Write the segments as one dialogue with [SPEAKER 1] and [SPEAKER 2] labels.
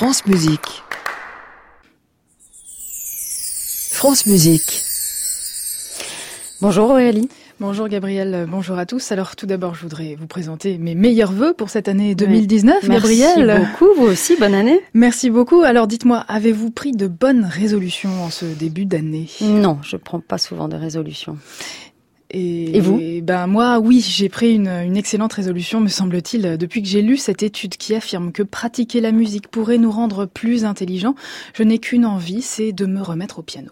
[SPEAKER 1] France Musique. France Musique.
[SPEAKER 2] Bonjour Aurélie.
[SPEAKER 3] Bonjour Gabriel, bonjour à tous. Alors tout d'abord, je voudrais vous présenter mes meilleurs voeux pour cette année 2019. Gabriel.
[SPEAKER 2] Merci beaucoup, vous aussi, bonne année.
[SPEAKER 3] Merci beaucoup. Alors dites-moi, avez-vous pris de bonnes résolutions en ce début d'année?
[SPEAKER 2] Non, je prends pas souvent de résolutions.
[SPEAKER 3] Et,
[SPEAKER 2] et, vous
[SPEAKER 3] Ben moi, oui, j'ai pris une, une, excellente résolution, me semble-t-il, depuis que j'ai lu cette étude qui affirme que pratiquer la musique pourrait nous rendre plus intelligents. Je n'ai qu'une envie, c'est de me remettre au piano.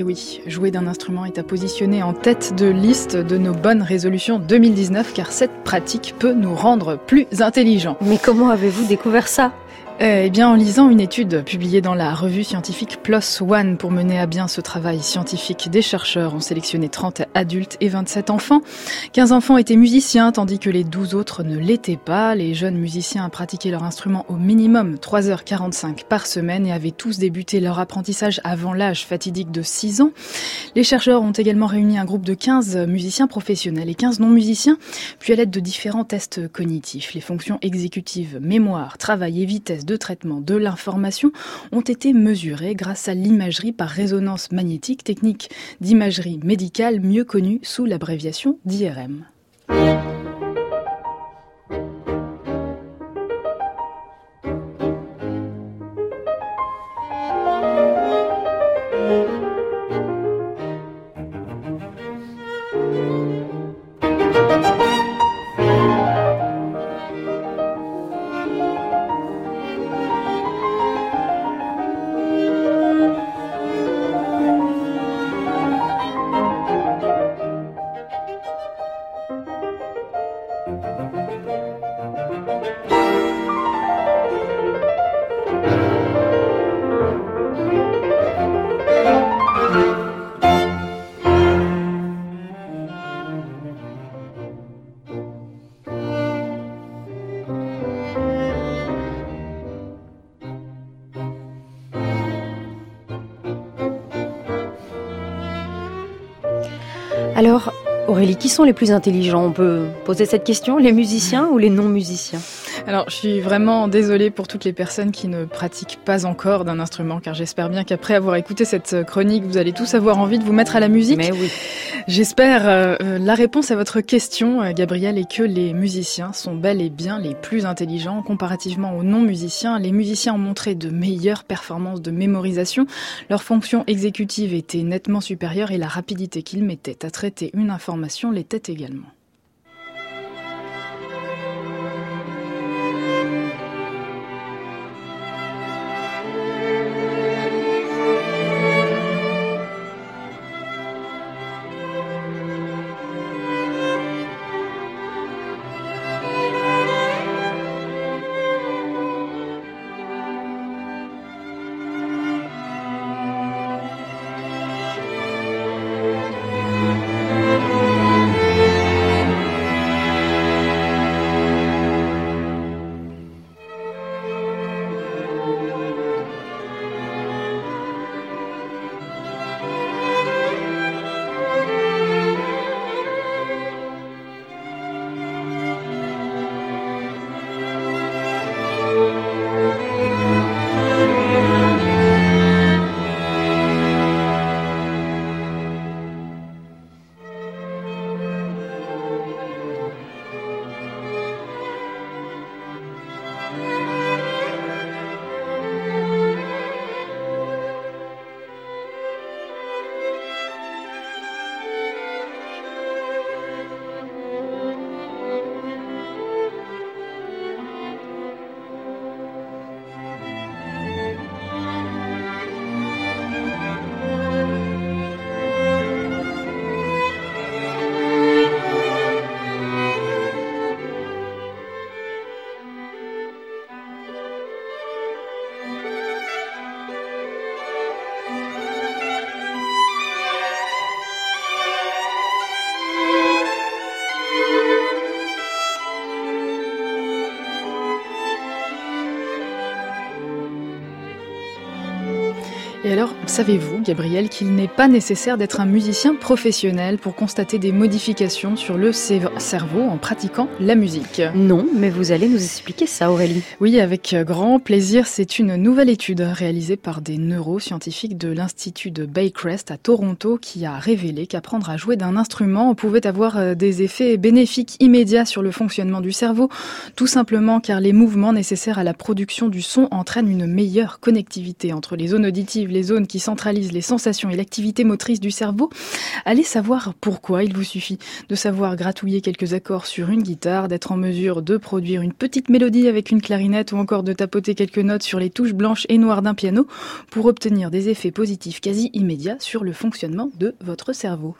[SPEAKER 3] Et oui, jouer d'un instrument est à positionner en tête de liste de nos bonnes résolutions 2019 car cette pratique peut nous rendre plus intelligents.
[SPEAKER 2] Mais comment avez-vous découvert ça?
[SPEAKER 3] Eh bien, en lisant une étude publiée dans la revue scientifique PLOS ONE pour mener à bien ce travail scientifique, des chercheurs ont sélectionné 30 adultes et 27 enfants. 15 enfants étaient musiciens, tandis que les 12 autres ne l'étaient pas. Les jeunes musiciens pratiquaient leur instrument au minimum 3h45 par semaine et avaient tous débuté leur apprentissage avant l'âge fatidique de 6 ans. Les chercheurs ont également réuni un groupe de 15 musiciens professionnels et 15 non-musiciens, puis à l'aide de différents tests cognitifs, les fonctions exécutives, mémoire, travail de traitement de l'information ont été mesurées grâce à l'imagerie par résonance magnétique, technique d'imagerie médicale mieux connue sous l'abréviation d'IRM.
[SPEAKER 2] Alors, Aurélie, qui sont les plus intelligents? On peut poser cette question, les musiciens ou les non-musiciens?
[SPEAKER 3] Alors, je suis vraiment désolée pour toutes les personnes qui ne pratiquent pas encore d'un instrument, car j'espère bien qu'après avoir écouté cette chronique, vous allez tous avoir envie de vous mettre à la musique.
[SPEAKER 2] Mais oui.
[SPEAKER 3] J'espère euh, la réponse à votre question, euh, Gabriel, est que les musiciens sont bel et bien les plus intelligents comparativement aux non-musiciens. Les musiciens ont montré de meilleures performances de mémorisation. Leur fonction exécutive était nettement supérieure et la rapidité qu'ils mettaient à traiter une information l'était également. Alors, savez-vous, Gabriel, qu'il n'est pas nécessaire d'être un musicien professionnel pour constater des modifications sur le cerveau en pratiquant la musique?
[SPEAKER 2] Non, mais vous allez nous expliquer ça, Aurélie.
[SPEAKER 3] Oui, avec grand plaisir. C'est une nouvelle étude réalisée par des neuroscientifiques de l'Institut de Baycrest à Toronto qui a révélé qu'apprendre à jouer d'un instrument pouvait avoir euh, des effets bénéfiques immédiats sur le fonctionnement du cerveau, tout simplement car les mouvements nécessaires à la production du son entraînent une meilleure connectivité entre les zones auditives les zones qui centralisent les sensations et l'activité motrice du cerveau. Allez savoir pourquoi. Il vous suffit de savoir gratouiller quelques accords sur une guitare, d'être en mesure de produire une petite mélodie avec une clarinette ou encore de tapoter quelques notes sur les touches blanches et noires d'un piano pour obtenir des effets positifs quasi immédiats sur le fonctionnement de votre cerveau.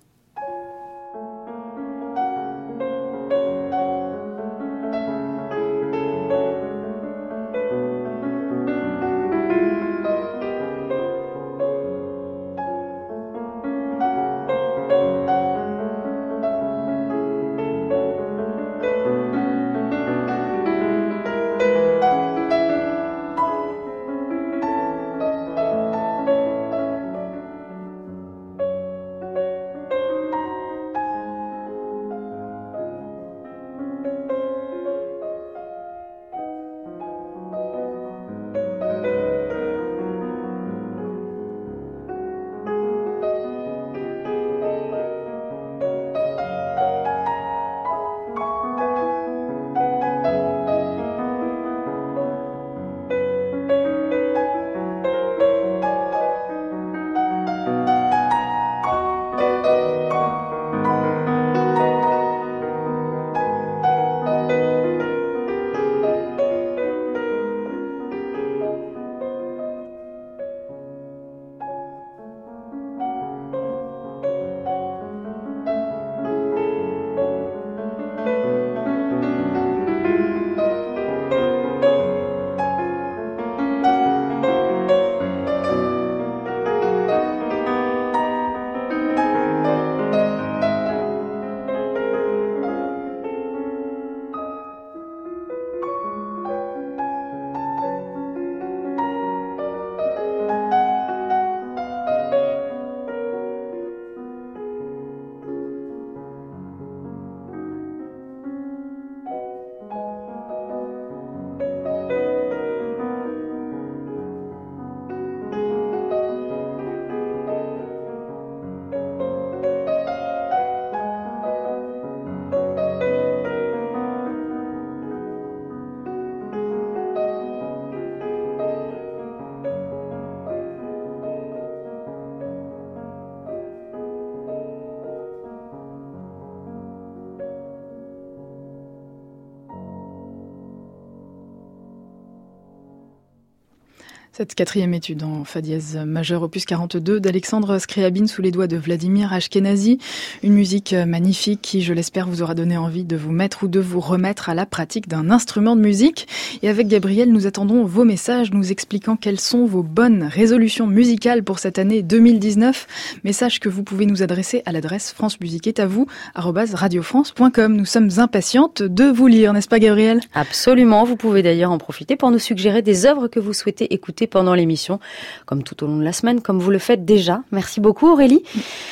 [SPEAKER 3] Cette quatrième étude en fa dièse majeur opus 42 d'Alexandre Scriabine sous les doigts de Vladimir Ashkenazi. Une musique magnifique qui, je l'espère, vous aura donné envie de vous mettre ou de vous remettre à la pratique d'un instrument de musique. Et avec Gabriel, nous attendons vos messages nous expliquant quelles sont vos bonnes résolutions musicales pour cette année 2019. Messages que vous pouvez nous adresser à l'adresse France Musique est à vous, radiofrance.com. Nous sommes impatientes de vous lire, n'est-ce pas Gabriel?
[SPEAKER 2] Absolument. Vous pouvez d'ailleurs en profiter pour nous suggérer des œuvres que vous souhaitez écouter pendant l'émission, comme tout au long de la semaine, comme vous le faites déjà. Merci beaucoup Aurélie.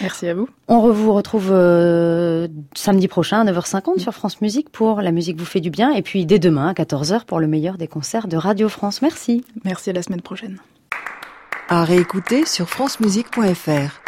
[SPEAKER 3] Merci à vous.
[SPEAKER 2] On vous retrouve euh, samedi prochain à 9h50 sur France Musique pour La musique vous fait du bien et puis dès demain à 14h pour le meilleur des concerts de Radio France. Merci.
[SPEAKER 3] Merci à la semaine prochaine.
[SPEAKER 1] À réécouter sur francemusique.fr.